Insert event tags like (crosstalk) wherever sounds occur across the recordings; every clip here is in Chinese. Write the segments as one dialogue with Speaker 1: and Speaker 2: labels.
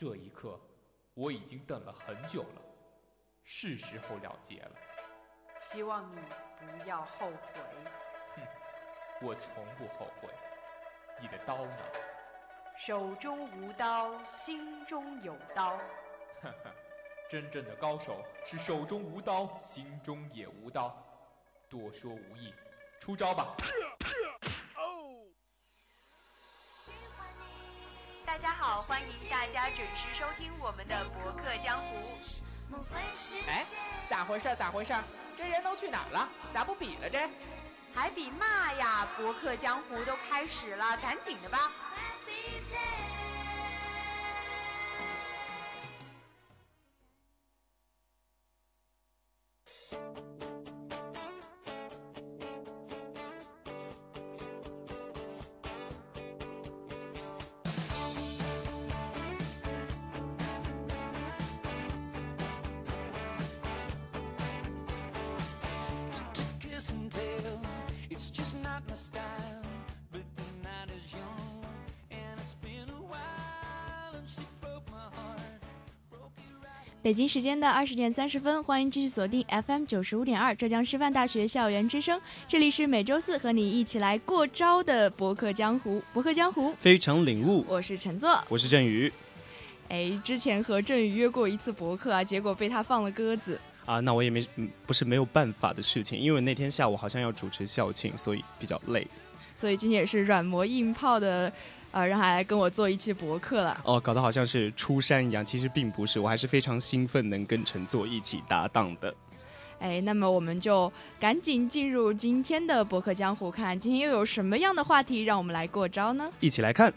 Speaker 1: 这一刻，我已经等了很久了，是时候了结了。
Speaker 2: 希望你不要后悔。
Speaker 1: 哼，我从不后悔。你的刀呢？
Speaker 2: 手中无刀，心中有刀。
Speaker 1: 哈哈，真正的高手是手中无刀，心中也无刀。多说无益，出招吧！
Speaker 2: 欢迎大家准时收听我们的《博客江湖》。
Speaker 3: 哎，咋回事？咋回事？这人都去哪儿了？咋不比了这？
Speaker 2: 还比嘛呀？《博客江湖》都开始了，赶紧的吧！
Speaker 4: 北京时间的二十点三十分，欢迎继续锁定 FM 九十五点二浙江师范大学校园之声，这里是每周四和你一起来过招的博客江湖。博客江湖，
Speaker 5: 非常领悟。
Speaker 4: 我是陈作，
Speaker 5: 我是振宇。
Speaker 4: 哎，之前和振宇约过一次博客啊，结果被他放了鸽子。
Speaker 5: 啊，那我也没，不是没有办法的事情，因为那天下午好像要主持校庆，所以比较累。
Speaker 4: 所以今天也是软磨硬泡的。呃，让他来跟我做一期博客了。
Speaker 5: 哦，搞得好像是出山一样，其实并不是，我还是非常兴奋能跟陈作一起搭档的。
Speaker 4: 哎，那么我们就赶紧进入今天的博客江湖，看今天又有什么样的话题让我们来过招呢？
Speaker 5: 一起来看。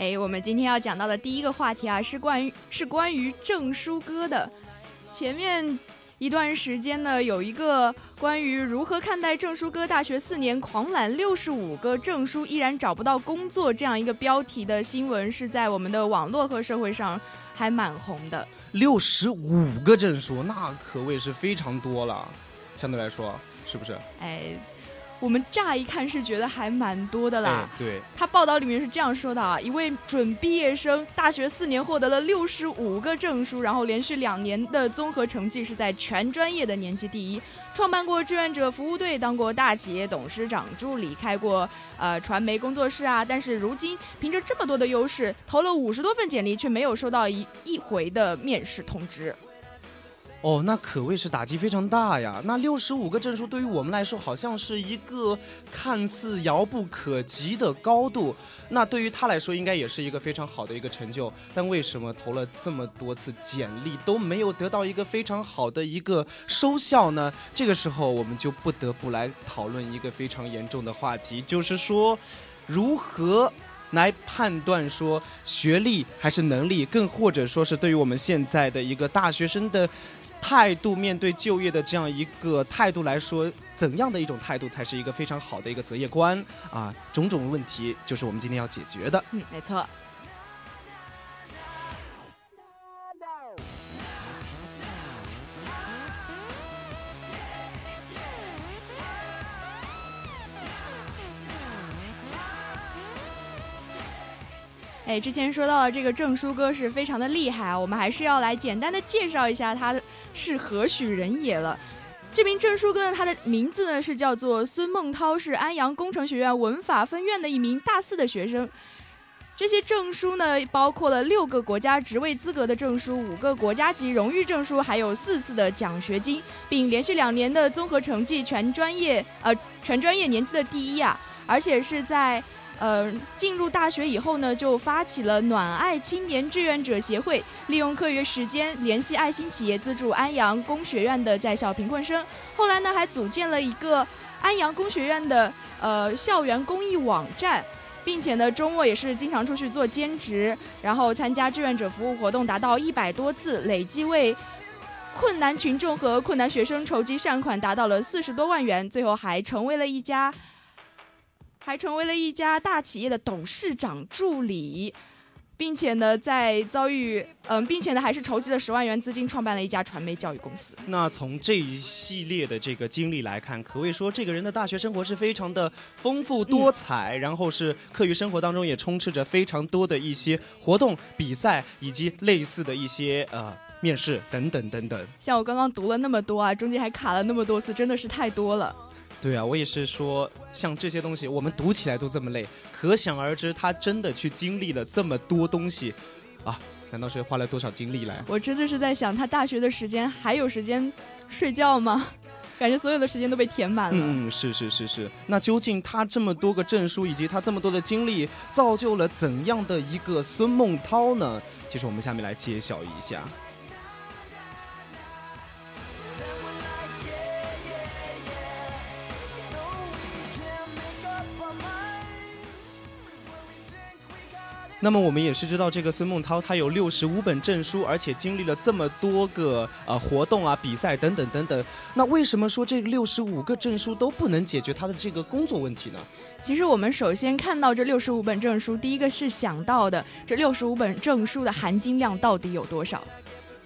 Speaker 4: 哎，我们今天要讲到的第一个话题啊，是关于是关于证书哥的。前面一段时间呢，有一个关于如何看待证书哥大学四年狂揽六十五个证书依然找不到工作这样一个标题的新闻，是在我们的网络和社会上还蛮红的。
Speaker 5: 六十五个证书，那可谓是非常多了，相对来说，是不是？
Speaker 4: 哎。我们乍一看是觉得还蛮多的啦。
Speaker 5: 对，
Speaker 4: 他报道里面是这样说的啊，一位准毕业生，大学四年获得了六十五个证书，然后连续两年的综合成绩是在全专业的年级第一，创办过志愿者服务队，当过大企业董事长助理，开过呃传媒工作室啊。但是如今凭着这么多的优势，投了五十多份简历，却没有收到一一回的面试通知。
Speaker 5: 哦，那可谓是打击非常大呀！那六十五个证书对于我们来说，好像是一个看似遥不可及的高度。那对于他来说，应该也是一个非常好的一个成就。但为什么投了这么多次简历都没有得到一个非常好的一个收效呢？这个时候，我们就不得不来讨论一个非常严重的话题，就是说，如何来判断说学历还是能力，更或者说是对于我们现在的一个大学生的。态度面对就业的这样一个态度来说，怎样的一种态度才是一个非常好的一个择业观啊？种种问题就是我们今天要解决的。
Speaker 4: 嗯，没错。哎，之前说到的这个证书哥是非常的厉害啊，我们还是要来简单的介绍一下他是何许人也了。这名证书哥呢，他的名字呢是叫做孙梦涛，是安阳工程学院文法分院的一名大四的学生。这些证书呢，包括了六个国家职位资格的证书，五个国家级荣誉证书，还有四次的奖学金，并连续两年的综合成绩全专业呃全专业年级的第一啊，而且是在。呃，进入大学以后呢，就发起了暖爱青年志愿者协会，利用课余时间联系爱心企业资助安阳工学院的在校贫困生。后来呢，还组建了一个安阳工学院的呃校园公益网站，并且呢周末也是经常出去做兼职，然后参加志愿者服务活动达到一百多次，累计为困难群众和困难学生筹集善款达到了四十多万元，最后还成为了一家还成为了一家大企业的董事长助理。并且呢，在遭遇嗯，并且呢，还是筹集了十万元资金，创办了一家传媒教育公司。
Speaker 5: 那从这一系列的这个经历来看，可谓说这个人的大学生活是非常的丰富多彩，然后是课余生活当中也充斥着非常多的一些活动、比赛以及类似的一些呃面试等等等等。
Speaker 4: 像我刚刚读了那么多啊，中间还卡了那么多次，真的是太多了。
Speaker 5: 对啊，我也是说，像这些东西，我们读起来都这么累，可想而知，他真的去经历了这么多东西，啊，难道是花了多少精力来？
Speaker 4: 我真的是在想，他大学的时间还有时间睡觉吗？(laughs) 感觉所有的时间都被填满了。
Speaker 5: 嗯，是是是是。那究竟他这么多个证书，以及他这么多的经历，造就了怎样的一个孙梦涛呢？其实我们下面来揭晓一下。那么我们也是知道，这个孙梦涛他有六十五本证书，而且经历了这么多个呃活动啊、比赛等等等等。那为什么说这六十五个证书都不能解决他的这个工作问题呢？
Speaker 4: 其实我们首先看到这六十五本证书，第一个是想到的这六十五本证书的含金量到底有多少？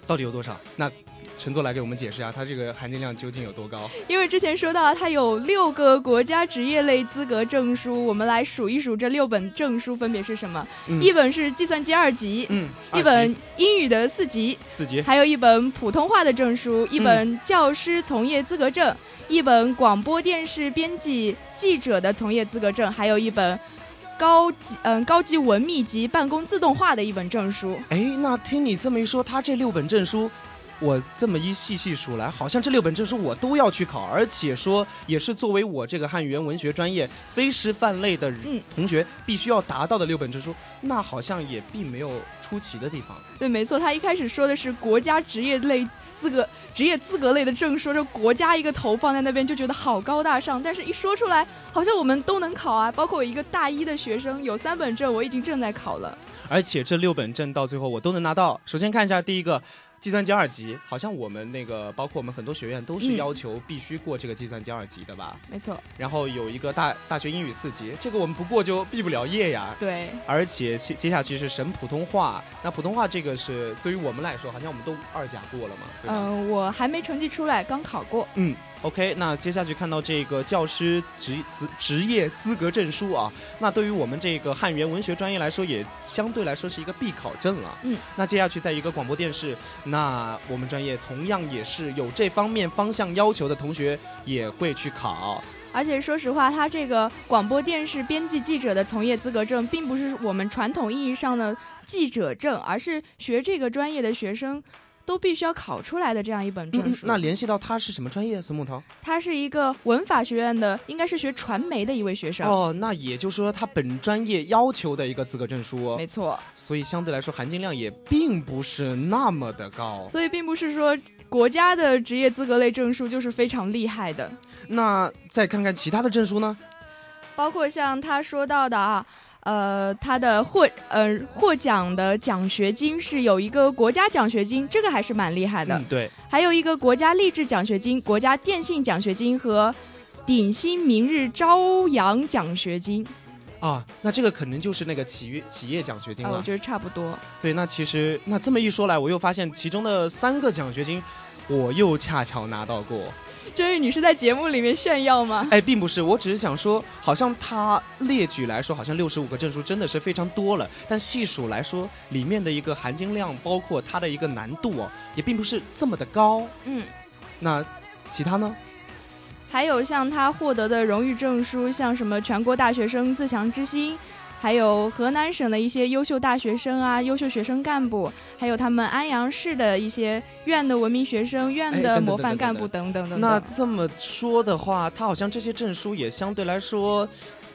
Speaker 5: 到底有多少？那。陈座来给我们解释一下，它这个含金量究竟有多高？
Speaker 4: 因为之前说到它有六个国家职业类资格证书，我们来数一数这六本证书分别是什么？一本是计算机二级，
Speaker 5: 嗯，
Speaker 4: 一本英语的四级，
Speaker 5: 四级，
Speaker 4: 还有一本普通话的证书，一本教师从业资格证，一本广播电视编辑记者的从业资格证，还有一本高级嗯高级文秘及办公自动化的一本证书。
Speaker 5: 哎，那听你这么一说，他这六本证书。我这么一细细数来，好像这六本证书我都要去考，而且说也是作为我这个汉语言文学专业非师范类的同学必须要达到的六本证书，那好像也并没有出奇的地方。
Speaker 4: 对，没错，他一开始说的是国家职业类资格、职业资格类的证书，这国家一个头放在那边就觉得好高大上，但是一说出来，好像我们都能考啊，包括我一个大一的学生有三本证，我已经正在考了，
Speaker 5: 而且这六本证到最后我都能拿到。首先看一下第一个。计算机二级，好像我们那个包括我们很多学院都是要求必须过这个计算机二级的吧？
Speaker 4: 没错。
Speaker 5: 然后有一个大大学英语四级，这个我们不过就毕不了业呀。
Speaker 4: 对。
Speaker 5: 而且接接下去是省普通话，那普通话这个是对于我们来说，好像我们都二甲过了嘛？
Speaker 4: 嗯，我还没成绩出来，刚考过。
Speaker 5: 嗯。OK，那接下去看到这个教师职职职业资格证书啊，那对于我们这个汉语言文学专业来说，也相对来说是一个必考证了。
Speaker 4: 嗯，
Speaker 5: 那接下去在一个广播电视，那我们专业同样也是有这方面方向要求的同学也会去考。
Speaker 4: 而且说实话，他这个广播电视编辑记者的从业资格证，并不是我们传统意义上的记者证，而是学这个专业的学生。都必须要考出来的这样一本证书。
Speaker 5: 那联系到他是什么专业？孙木涛，
Speaker 4: 他是一个文法学院的，应该是学传媒的一位学生。
Speaker 5: 哦，那也就是说他本专业要求的一个资格证书。
Speaker 4: 没错。
Speaker 5: 所以相对来说含金量也并不是那么的高。
Speaker 4: 所以并不是说国家的职业资格类证书就是非常厉害的。
Speaker 5: 那再看看其他的证书呢？
Speaker 4: 包括像他说到的啊。呃，他的获呃获奖的奖学金是有一个国家奖学金，这个还是蛮厉害的。
Speaker 5: 对，
Speaker 4: 还有一个国家励志奖学金、国家电信奖学金和鼎新明日朝阳奖学金。
Speaker 5: 啊，那这个可能就是那个企业企业奖学金了。
Speaker 4: 我觉得差不多。
Speaker 5: 对，那其实那这么一说来，我又发现其中的三个奖学金，我又恰巧拿到过。
Speaker 4: 真宇，你是在节目里面炫耀吗？
Speaker 5: 哎，并不是，我只是想说，好像他列举来说，好像六十五个证书真的是非常多了，但细数来说，里面的一个含金量，包括它的一个难度哦，也并不是这么的高。
Speaker 4: 嗯，
Speaker 5: 那其他呢？
Speaker 4: 还有像他获得的荣誉证书，像什么全国大学生自强之星。还有河南省的一些优秀大学生啊，优秀学生干部，还有他们安阳市的一些院的文明学生、院的模范干部等等等。
Speaker 5: 那这么说的话，他好像这些证书也相对来说，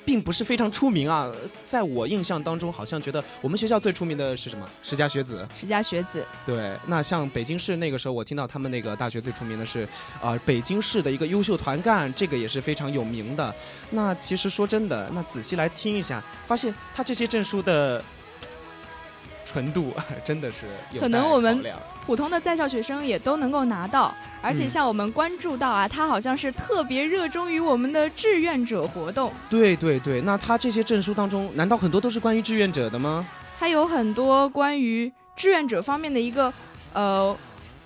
Speaker 5: 并不是非常出名啊。在我印象当中，好像觉得我们学校最出名的是什么？十佳学子。
Speaker 4: 十佳学子。
Speaker 5: 对，那像北京市那个时候，我听到他们那个大学最出名的是，啊，北京市的一个优秀团干，这个也是非常有名的。那其实说真的，那仔细来听一下，发现他这些证书的。纯度 (laughs) 真的是
Speaker 4: 可能我们普通的在校学生也都能够拿到，而且像我们关注到啊，他好像是特别热衷于我们的志愿者活动。
Speaker 5: 对对对，那他这些证书当中，难道很多都是关于志愿者的吗？
Speaker 4: 他有很多关于志愿者方面的一个呃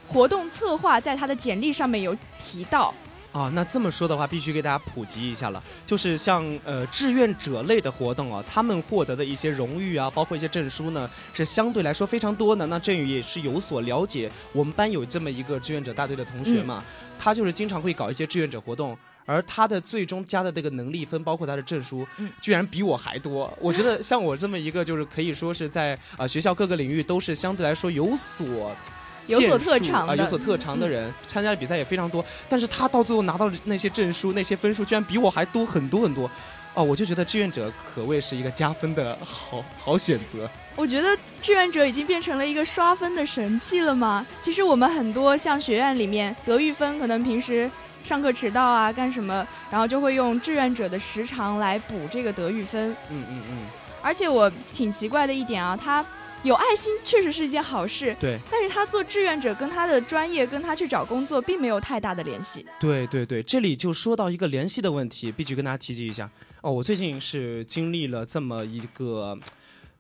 Speaker 4: 活动策划，在他的简历上面有提到。
Speaker 5: 啊，那这么说的话，必须给大家普及一下了。就是像呃志愿者类的活动啊，他们获得的一些荣誉啊，包括一些证书呢，是相对来说非常多的。那振宇也是有所了解，我们班有这么一个志愿者大队的同学嘛，他就是经常会搞一些志愿者活动，而他的最终加的这个能力分，包括他的证书，居然比我还多。我觉得像我这么一个，就是可以说是在啊学校各个领域都是相对来说有所。
Speaker 4: 有所特长
Speaker 5: 啊，有所特长的人参加的比赛也非常多，但是他到最后拿到的那些证书、那些分数，居然比我还多很多很多，哦，我就觉得志愿者可谓是一个加分的好好选择。
Speaker 4: 我觉得志愿者已经变成了一个刷分的神器了吗？其实我们很多像学院里面德育分，可能平时上课迟到啊，干什么，然后就会用志愿者的时长来补这个德育分。
Speaker 5: 嗯嗯嗯。
Speaker 4: 而且我挺奇怪的一点啊，他。有爱心确实是一件好事，
Speaker 5: 对。
Speaker 4: 但是他做志愿者跟他的专业跟他去找工作并没有太大的联系。
Speaker 5: 对对对，这里就说到一个联系的问题，必须跟大家提及一下。哦，我最近是经历了这么一个。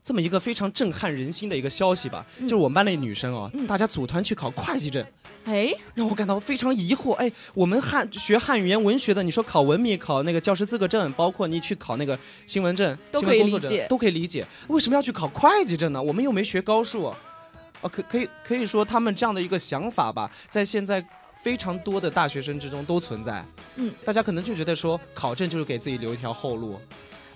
Speaker 5: 这么一个非常震撼人心的一个消息吧，就是我们班那女生哦，大家组团去考会计证，
Speaker 4: 哎，
Speaker 5: 让我感到非常疑惑。哎，我们汉学汉语言文学的，你说考文秘、考那个教师资格证，包括你去考那个新闻证、新闻工作证，都可以理解，为什么要去考会计证呢？我们又没学高数，哦，可可以可以说他们这样的一个想法吧，在现在非常多的大学生之中都存在。
Speaker 4: 嗯，
Speaker 5: 大家可能就觉得说考证就是给自己留一条后路。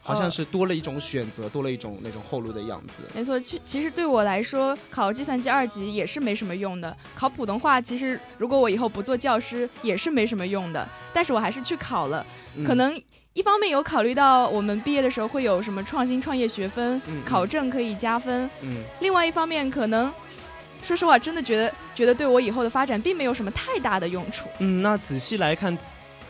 Speaker 5: 好像是多了一种选择，多了一种那种后路的样子。
Speaker 4: 没错，其其实对我来说，考计算机二级也是没什么用的。考普通话，其实如果我以后不做教师，也是没什么用的。但是我还是去考了。可能一方面有考虑到我们毕业的时候会有什么创新创业学分，考证可以加分。
Speaker 5: 嗯。
Speaker 4: 另外一方面，可能说实话，真的觉得觉得对我以后的发展并没有什么太大的用处。
Speaker 5: 嗯，那仔细来看，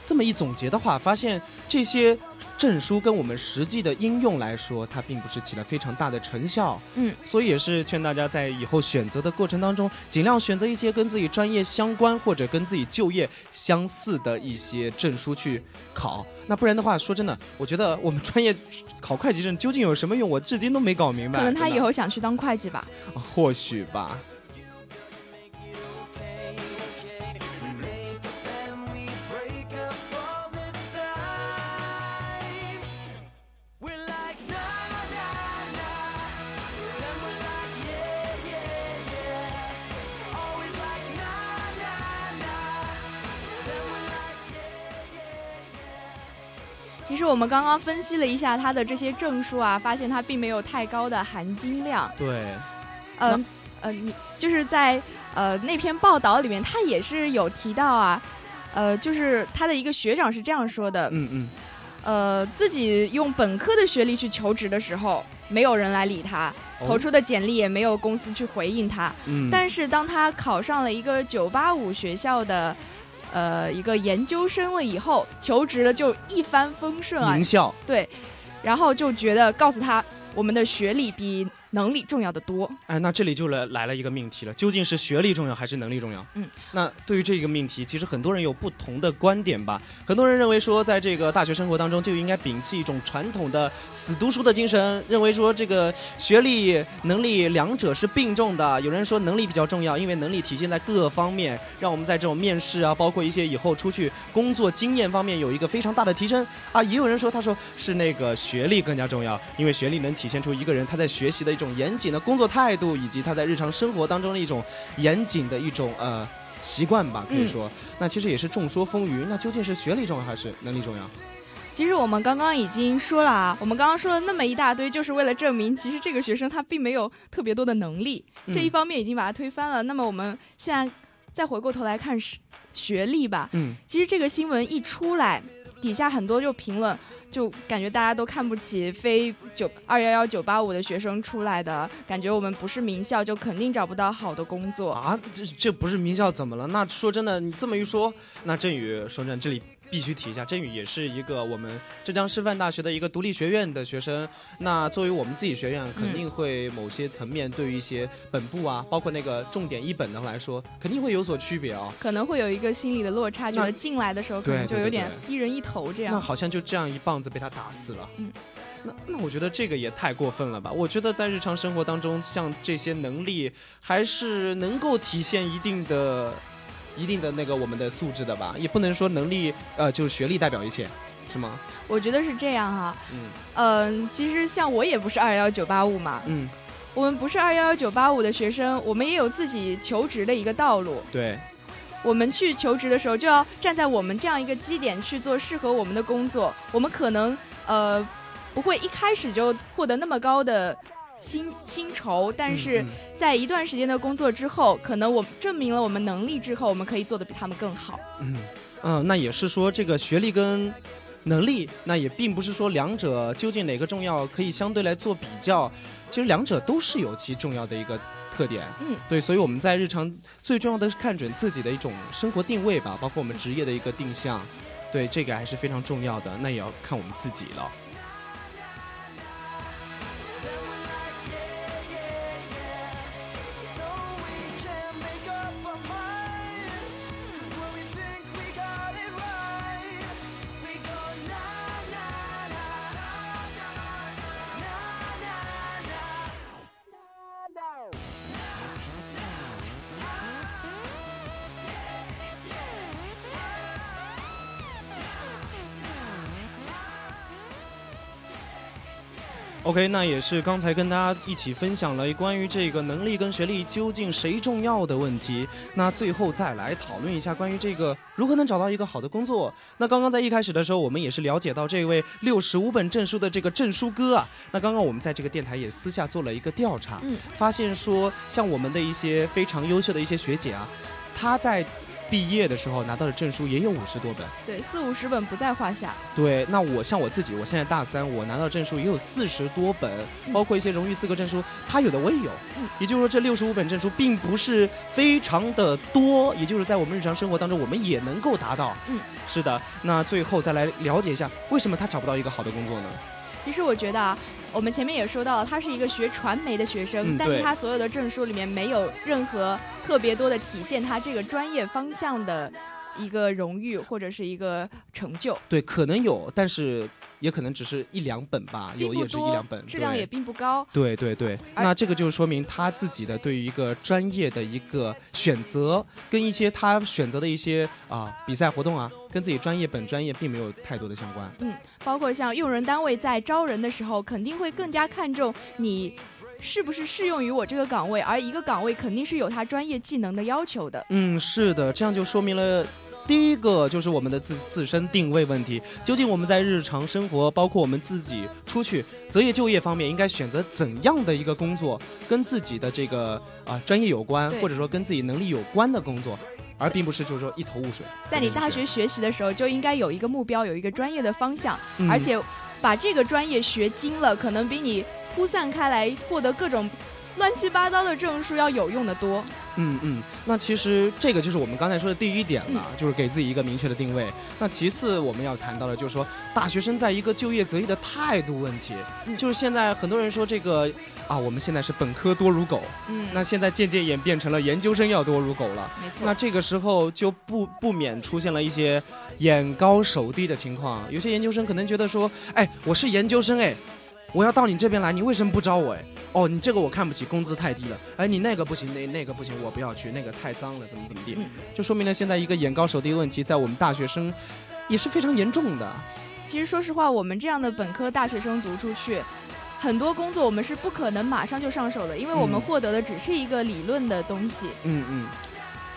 Speaker 5: 这么一总结的话，发现这些。证书跟我们实际的应用来说，它并不是起了非常大的成效。
Speaker 4: 嗯，
Speaker 5: 所以也是劝大家在以后选择的过程当中，尽量选择一些跟自己专业相关或者跟自己就业相似的一些证书去考。那不然的话，说真的，我觉得我们专业考会计证究竟有什么用，我至今都没搞明白。
Speaker 4: 可能他以后想去当会计吧。
Speaker 5: 或许吧。
Speaker 4: 其实我们刚刚分析了一下他的这些证书啊，发现他并没有太高的含金量。
Speaker 5: 对，
Speaker 4: 嗯，呃，你就是在呃那篇报道里面，他也是有提到啊，呃，就是他的一个学长是这样说的，
Speaker 5: 嗯嗯，
Speaker 4: 呃，自己用本科的学历去求职的时候，没有人来理他，投出的简历也没有公司去回应他，
Speaker 5: 嗯，
Speaker 4: 但是当他考上了一个九八五学校的。呃，一个研究生了以后，求职了就一帆风顺啊，
Speaker 5: 名校
Speaker 4: 对，然后就觉得告诉他，我们的学历比。能力重要的多，
Speaker 5: 哎，那这里就来来了一个命题了，究竟是学历重要还是能力重要？
Speaker 4: 嗯，
Speaker 5: 那对于这个命题，其实很多人有不同的观点吧。很多人认为说，在这个大学生活当中，就应该摒弃一种传统的死读书的精神，认为说这个学历、能力两者是并重的。有人说能力比较重要，因为能力体现在各方面，让我们在这种面试啊，包括一些以后出去工作经验方面有一个非常大的提升啊。也有人说，他说是那个学历更加重要，因为学历能体现出一个人他在学习的。一种严谨的工作态度，以及他在日常生活当中的一种严谨的一种呃习惯吧，可以说，那其实也是众说纷纭。那究竟是学历重要还是能力重要？
Speaker 4: 其实我们刚刚已经说了啊，我们刚刚说了那么一大堆，就是为了证明，其实这个学生他并没有特别多的能力，这一方面已经把他推翻了。那么我们现在再回过头来看学学历吧。
Speaker 5: 嗯，
Speaker 4: 其实这个新闻一出来。底下很多就评论，就感觉大家都看不起非九二幺幺九八五的学生出来的，感觉我们不是名校就肯定找不到好的工作。
Speaker 5: 啊，这这不是名校怎么了？那说真的，你这么一说，那振宇说真的，这里必须提一下，振宇也是一个我们浙江师范大学的一个独立学院的学生。那作为我们自己学院，肯定会某些层面对于一些本部啊，包括那个重点一本的来说，肯定会有所区别啊。
Speaker 4: 可能会有一个心理的落差，觉
Speaker 5: 那
Speaker 4: 得进来的时候可能就有点
Speaker 5: 对
Speaker 4: 低人一头这样。
Speaker 5: 那好像就这样一棒子被他打死了。
Speaker 4: 嗯，
Speaker 5: 那那我觉得这个也太过分了吧？我觉得在日常生活当中，像这些能力还是能够体现一定的、一定的那个我们的素质的吧？也不能说能力呃就是学历代表一切，是吗？
Speaker 4: 我觉得是这样哈，
Speaker 5: 嗯
Speaker 4: 嗯、其实像我也不是二幺幺九八五嘛，
Speaker 5: 嗯，
Speaker 4: 我们不是二幺幺九八五的学生，我们也有自己求职的一个道路。
Speaker 5: 对，
Speaker 4: 我们去求职的时候，就要站在我们这样一个基点去做适合我们的工作。我们可能呃不会一开始就获得那么高的薪薪酬，但是
Speaker 5: 嗯
Speaker 4: 在一段时间的工作之后，可能我证明了我们能力之后，我们可以做的比他们更好。
Speaker 5: 嗯嗯，那也是说这个学历跟能力，那也并不是说两者究竟哪个重要，可以相对来做比较。其实两者都是有其重要的一个特点。
Speaker 4: 嗯，
Speaker 5: 对，所以我们在日常最重要的是看准自己的一种生活定位吧，包括我们职业的一个定向。对，这个还是非常重要的。那也要看我们自己了。OK，那也是刚才跟大家一起分享了关于这个能力跟学历究竟谁重要的问题。那最后再来讨论一下关于这个如何能找到一个好的工作。那刚刚在一开始的时候，我们也是了解到这位六十五本证书的这个证书哥啊。那刚刚我们在这个电台也私下做了一个调查，
Speaker 4: 嗯
Speaker 5: 发现说像我们的一些非常优秀的一些学姐啊，她在毕业的时候拿到的证书也有五十多本。
Speaker 4: 对，四五十本不在话下。
Speaker 5: 对，那我像我自己，我现在大三，我拿到的证书也有四十多本，包括一些荣誉资格证书，他有的我也有。
Speaker 4: 嗯
Speaker 5: 也就是说，这六十五本证书并不是非常的多，也就是在我们日常生活当中，我们也能够达到。
Speaker 4: 嗯，
Speaker 5: 是的。那最后再来了解一下，为什么他找不到一个好的工作呢？
Speaker 4: 其实我觉得啊，我们前面也说到了，他是一个学传媒的学生，
Speaker 5: 嗯
Speaker 4: 但是他所有的证书里面没有任何特别多的体现他这个专业方向的一个荣誉或者是一个成就，
Speaker 5: 对，可能有，但是也可能只是一两本吧，有也是一两本，，
Speaker 4: 质量也并不高。
Speaker 5: 对对对，
Speaker 4: 而
Speaker 5: 那这个就说明他自己的对于一个专业的一个选择，跟一些他选择的一些啊、比赛活动啊，跟自己专业本专业并没有太多的相关。
Speaker 4: 嗯，包括像用人单位在招人的时候，肯定会更加看重你是不是适用于我这个岗位，而一个岗位肯定是有它专业技能的要求的。
Speaker 5: 嗯，是的，这样就说明了。第一个就是我们的自自身定位问题，究竟我们在日常生活，包括我们自己出去择业就业方面，应该选择怎样的一个工作，跟自己的这个啊、专业有关，或者说跟自己能力有关的工作，而并不是就是说一头雾水。
Speaker 4: 在你大学学习的时候，就应该有一个目标，有一个专业的方向，
Speaker 5: 嗯
Speaker 4: 而且把这个专业学精了，可能比你铺散开来获得各种乱七八糟的证书要有用的多。
Speaker 5: 嗯嗯，那其实这个就是我们刚才说的第一点了，就是给自己一个明确的定位。那其次我们要谈到的就是说，大学生在一个就业择业的态度问题，
Speaker 4: 嗯
Speaker 5: 就是现在很多人说这个啊，我们现在是本科多如狗，
Speaker 4: 嗯，
Speaker 5: 那现在渐渐演变成了研究生要多如狗了。
Speaker 4: 没错。
Speaker 5: 那这个时候就不不免出现了一些眼高手低的情况，有些研究生可能觉得说，哎，我是研究生哎，我要到你这边来，你为什么不招我哎？哦，你这个我看不起，工资太低了。哎，你那个不行，那那个不行，我不要去，那个太脏了，怎么怎么地，
Speaker 4: 嗯
Speaker 5: 就说明了现在一个眼高手低的问题，在我们大学生也是非常严重的。
Speaker 4: 其实说实话，我们这样的本科大学生读出去，很多工作我们是不可能马上就上手的，因为我们
Speaker 5: 嗯
Speaker 4: 获得的只是一个理论的东西。
Speaker 5: 嗯嗯，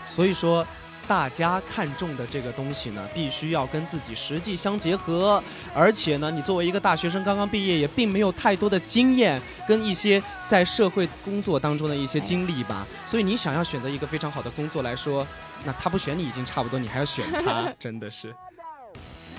Speaker 5: 所以说。大家看重的这个东西呢，必须要跟自己实际相结合，而且呢，你作为一个大学生刚刚毕业，也并没有太多的经验跟一些在社会工作当中的一些经历吧，所以你想要选择一个非常好的工作来说，那他不选你已经差不多，你还要选他，(laughs) 真的是。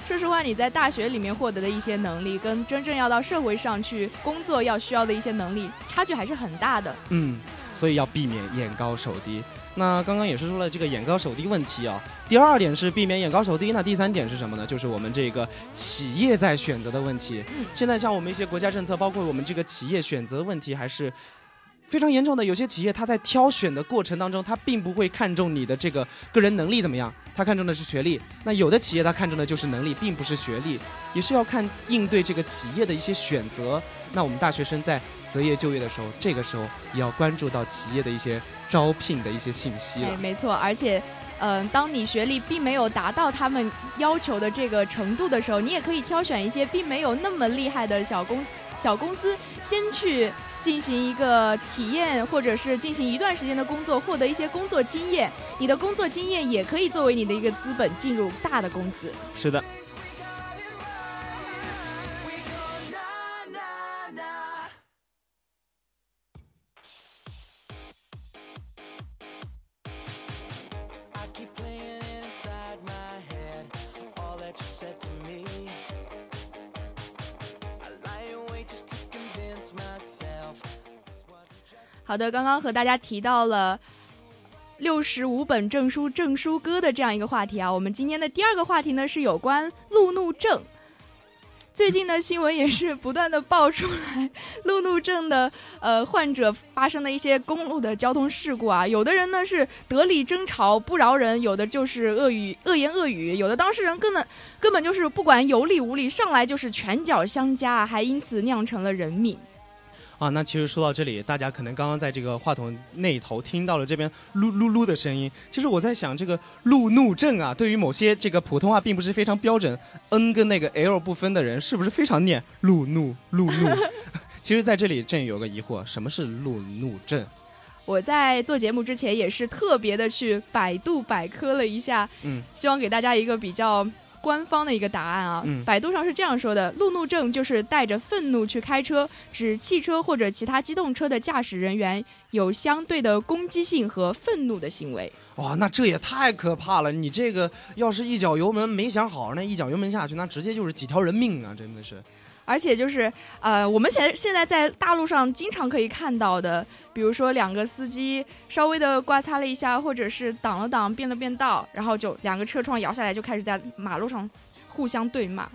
Speaker 4: 说实话，你在大学里面获得的一些能力，跟真正要到社会上去工作要需要的一些能力，差距还是很大的。
Speaker 5: 嗯，所以要避免眼高手低。那刚刚也是说了这个眼高手低问题啊。第二点是避免眼高手低，那第三点是什么呢？就是我们这个企业在选择的问题。现在像我们一些国家政策，包括我们这个企业选择问题，还是。非常严重的，有些企业他在挑选的过程当中，他并不会看重你的这个个人能力怎么样，他看重的是学历。那有的企业他看重的就是能力，并不是学历，也是要看应对这个企业的一些选择。那我们大学生在择业就业的时候，这个时候也要关注到企业的一些招聘的一些信息了。
Speaker 4: 哎，没错，而且，嗯、当你学历并没有达到他们要求的这个程度的时候，你也可以挑选一些并没有那么厉害的小公小公司，先去进行一个体验，或者是进行一段时间的工作，获得一些工作经验。你的工作经验也可以作为你的一个资本进入大的公司。
Speaker 5: 是的。
Speaker 4: 好的，刚刚和大家提到了六十五本证书证书哥的这样一个话题啊，我们今天的第二个话题呢是有关路怒症。最近的新闻也是不断的爆出来，路怒症的呃患者发生的一些公路的交通事故啊，有的人呢是得理争吵不饶人，有的就是恶语恶言恶语，有的当事人根本根本就是不管有理无理，上来就是拳脚相加，还因此酿成了人命。
Speaker 5: 啊，那其实说到这里，大家可能刚刚在这个话筒那头听到了这边噜噜噜的声音。其实我在想，这个路怒症啊，对于某些这个普通话并不是非常标准，n 跟那个 l 不分的人，是不是非常念路怒路怒？(laughs) (laughs) 其实，在这里朕有个疑惑，什么是路怒症？
Speaker 4: 我在做节目之前也是特别的去百度百科了一下，
Speaker 5: 嗯，
Speaker 4: 希望给大家一个比较官方的一个答案啊。
Speaker 5: 嗯
Speaker 4: 百度上是这样说的：路怒症就是带着愤怒去开车，指汽车或者其他机动车的驾驶人员有相对的攻击性和愤怒的行为。
Speaker 5: 哇，那这也太可怕了！你这个要是一脚油门没想好，那一脚油门下去，那直接就是几条人命啊！真的是。
Speaker 4: 而且就是呃，我们现在现在在大路上经常可以看到的，比如说两个司机稍微的刮擦了一下，或者是挡了挡、变了变道，然后就两个车窗摇下来，就开始在马路上互相对骂。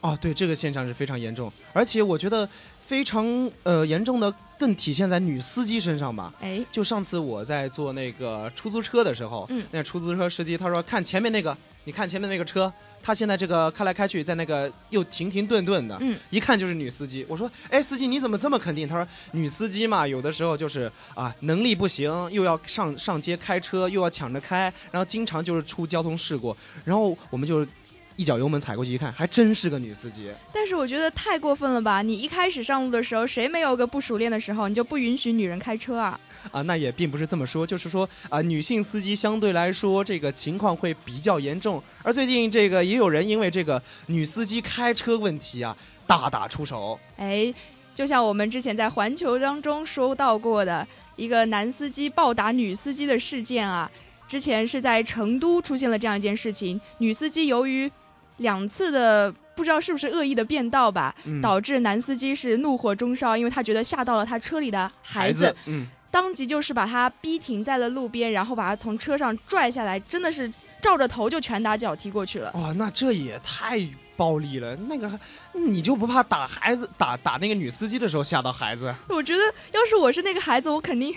Speaker 5: 哦，对，这个现象是非常严重，而且我觉得非常呃严重的更体现在女司机身上吧。
Speaker 4: 哎，
Speaker 5: 就上次我在坐那个出租车的时候，
Speaker 4: 嗯
Speaker 5: 那出租车司机他说看前面那个，你看前面那个车，他现在这个开来开去，在那个又停停顿顿的，
Speaker 4: 嗯，
Speaker 5: 一看就是女司机。我说，哎，司机你怎么这么肯定？他说，女司机嘛，有的时候就是啊能力不行，又要上上街开车，又要抢着开，然后经常就是出交通事故，然后我们就。一脚油门踩过去一看，还真是个女司机。
Speaker 4: 但是我觉得太过分了吧！你一开始上路的时候，谁没有个不熟练的时候？你就不允许女人开车啊？
Speaker 5: 啊，那也并不是这么说，就是说啊，女性司机相对来说这个情况会比较严重。而最近这个也有人因为这个女司机开车问题啊，大打出手。
Speaker 4: 哎，就像我们之前在环球当中说到过的一个男司机暴打女司机的事件啊，之前是在成都出现了这样一件事情，女司机由于两次的不知道是不是恶意的变道吧，
Speaker 5: 嗯
Speaker 4: 导致男司机是怒火中烧，因为他觉得吓到了他车里的孩子，
Speaker 5: 子，嗯，
Speaker 4: 当即就是把他逼停在了路边，然后把他从车上拽下来，真的是照着头就拳打脚踢过去了。
Speaker 5: 哇、那这也太暴力了。那个你就不怕打孩子打打那个女司机的时候吓到孩子？
Speaker 4: 我觉得要是我是那个孩子，我肯定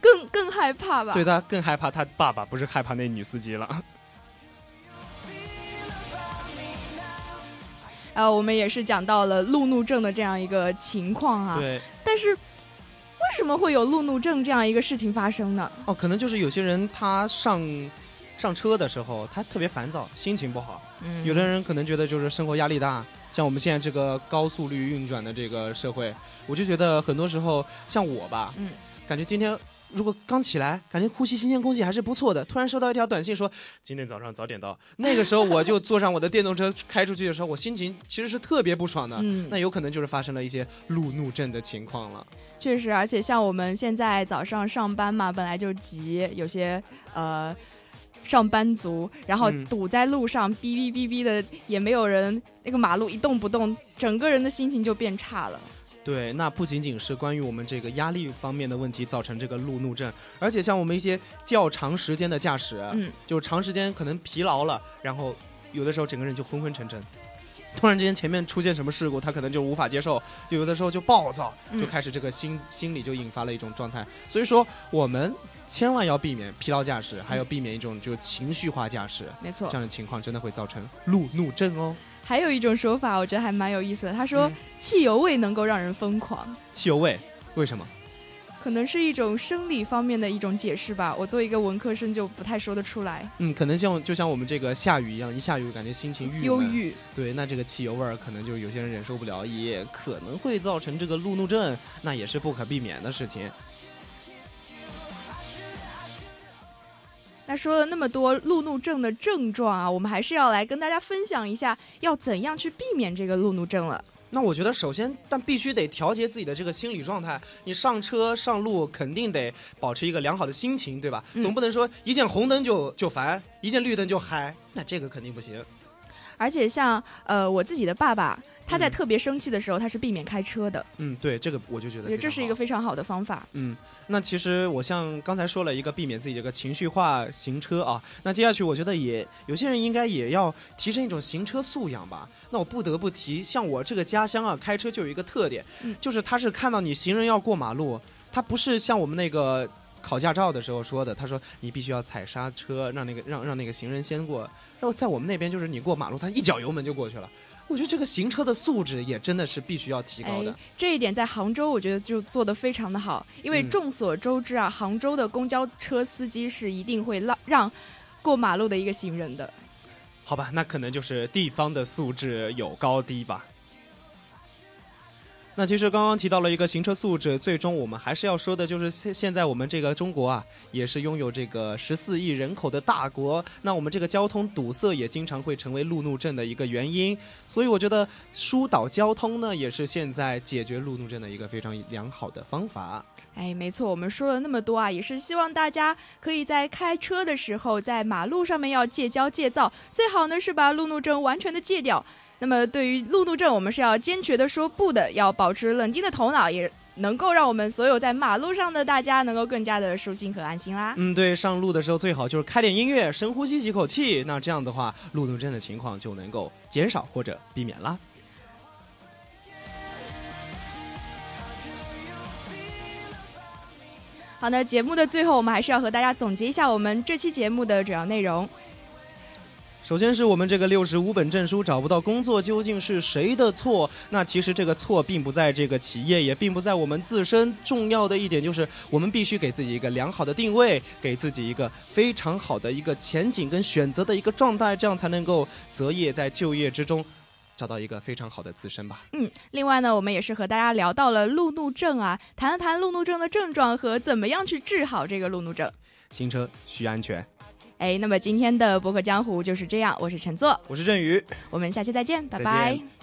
Speaker 4: 更更害怕吧。
Speaker 5: 对他更害怕他爸爸，不是害怕那女司机了。
Speaker 4: 呃，我们也是讲到了路怒症的这样一个情况啊。
Speaker 5: 对，
Speaker 4: 但是为什么会有路怒症这样一个事情发生呢？
Speaker 5: 哦，可能就是有些人他上上车的时候，他特别烦躁，心情不好。
Speaker 4: 嗯
Speaker 5: 有的人可能觉得就是生活压力大，像我们现在这个高速率运转的这个社会，我就觉得很多时候像我吧，
Speaker 4: 嗯，
Speaker 5: 感觉今天如果刚起来，感觉呼吸新鲜空气还是不错的，突然收到一条短信说今天早上早点到，那个时候我就坐上我的电动车开出去的时候，我心情其实是特别不爽的，
Speaker 4: 嗯
Speaker 5: 那有可能就是发生了一些路怒症的情况了。
Speaker 4: 确实，而且像我们现在早上上班嘛，本来就急，有些呃上班族，然后
Speaker 5: 嗯
Speaker 4: 堵在路上，哔哔哔哔的，也没有人，那个马路一动不动，整个人的心情就变差了。
Speaker 5: 对，那不仅仅是关于我们这个压力方面的问题造成这个路怒症，而且像我们一些较长时间的驾驶，
Speaker 4: 嗯，
Speaker 5: 就长时间可能疲劳了，然后有的时候整个人就昏昏沉沉。突然之间前面出现什么事故，他可能就无法接受，就有的时候就暴躁，
Speaker 4: 嗯
Speaker 5: 就开始这个心心理就引发了一种状态。所以说，我们千万要避免疲劳驾驶，还有避免一种就情绪化驾驶，
Speaker 4: 没错
Speaker 5: 这，样的情况真的会造成路怒症哦。
Speaker 4: 还有一种说法，我觉得还蛮有意思的。他说
Speaker 5: 嗯，
Speaker 4: 汽油味能够让人疯狂，
Speaker 5: 汽油味，为什么？
Speaker 4: 可能是一种生理方面的一种解释吧。我作为一个文科生，就不太说得出来。
Speaker 5: 嗯，可能像就像我们这个下雨一样，一下雨感觉心情郁闷
Speaker 4: 忧郁，
Speaker 5: 对，那这个汽油味儿可能就有些人忍受不了，也可能会造成这个路怒症，那也是不可避免的事情。
Speaker 4: 那说了那么多路怒症的症状啊，我们还是要来跟大家分享一下，要怎样去避免这个路怒症了。
Speaker 5: 那我觉得首先，但必须得调节自己的这个心理状态。你上车上路肯定得保持一个良好的心情，对吧？
Speaker 4: 嗯
Speaker 5: 总不能说一见红灯就就烦，一见绿灯就嗨，那这个肯定不行。
Speaker 4: 而且像呃我自己的爸爸，他在
Speaker 5: 嗯
Speaker 4: 特别生气的时候，他是避免开车的，
Speaker 5: 嗯，对，这个我就觉得
Speaker 4: 这是一个非常好的方法。
Speaker 5: 嗯。那其实我像刚才说了一个避免自己这个情绪化行车啊，那接下去我觉得也有些人应该也要提升一种行车素养吧。那我不得不提，像我这个家乡啊，开车就有一个特点，
Speaker 4: 嗯
Speaker 5: 就是他是看到你行人要过马路，他不是像我们那个考驾照的时候说的，他说你必须要踩刹车，让那个让让那个行人先过。然后在我们那边就是你过马路，他一脚油门就过去了。我觉得这个行车的素质也真的是必须要提高的
Speaker 4: 哎。，这一点在杭州，我觉得就做得非常的好，因为
Speaker 5: 嗯
Speaker 4: 众所周知啊，杭州的公交车司机是一定会让让过马路的一个行人的。
Speaker 5: 好吧，那可能就是地方的素质有高低吧。那其实刚刚提到了一个行车素质，最终我们还是要说的就是现现在我们这个中国啊，也是拥有这个十四亿人口的大国，那我们这个交通堵塞也经常会成为路怒症的一个原因，所以我觉得疏导交通呢，也是现在解决路怒症的一个非常良好的方法。
Speaker 4: 哎，没错，我们说了那么多啊，也是希望大家可以在开车的时候，在马路上面要戒骄戒躁，最好呢是把路怒症完全的戒掉。那么对于路怒症，我们是要坚决的说不的，要保持冷静的头脑，也能够让我们所有在马路上的大家能够更加的舒心和安心啦。
Speaker 5: 嗯，对，上路的时候最好就是开点音乐，深呼吸几口气，那这样的话，路怒症的情况就能够减少或者避免啦。
Speaker 4: 好的，节目的最后，我们还是要和大家总结一下我们这期节目的主要内容。
Speaker 5: 首先是我们这个六十五本证书找不到工作，究竟是谁的错？那其实这个错并不在这个企业，也并不在我们自身。重要的一点就是，我们必须给自己一个良好的定位，给自己一个非常好的一个前景跟选择的一个状态，这样才能够择业在就业之中找到一个非常好的自身吧。
Speaker 4: 嗯，另外呢，我们也是和大家聊到了路怒症啊，谈了谈路怒症的症状和怎么样去治好这个路怒症。
Speaker 5: 行车需安全。
Speaker 4: 哎，那么今天的博客江湖就是这样，我是陈作，
Speaker 5: 我是振宇。
Speaker 4: 我们下期再见，拜
Speaker 5: 再
Speaker 4: 拜
Speaker 5: 见。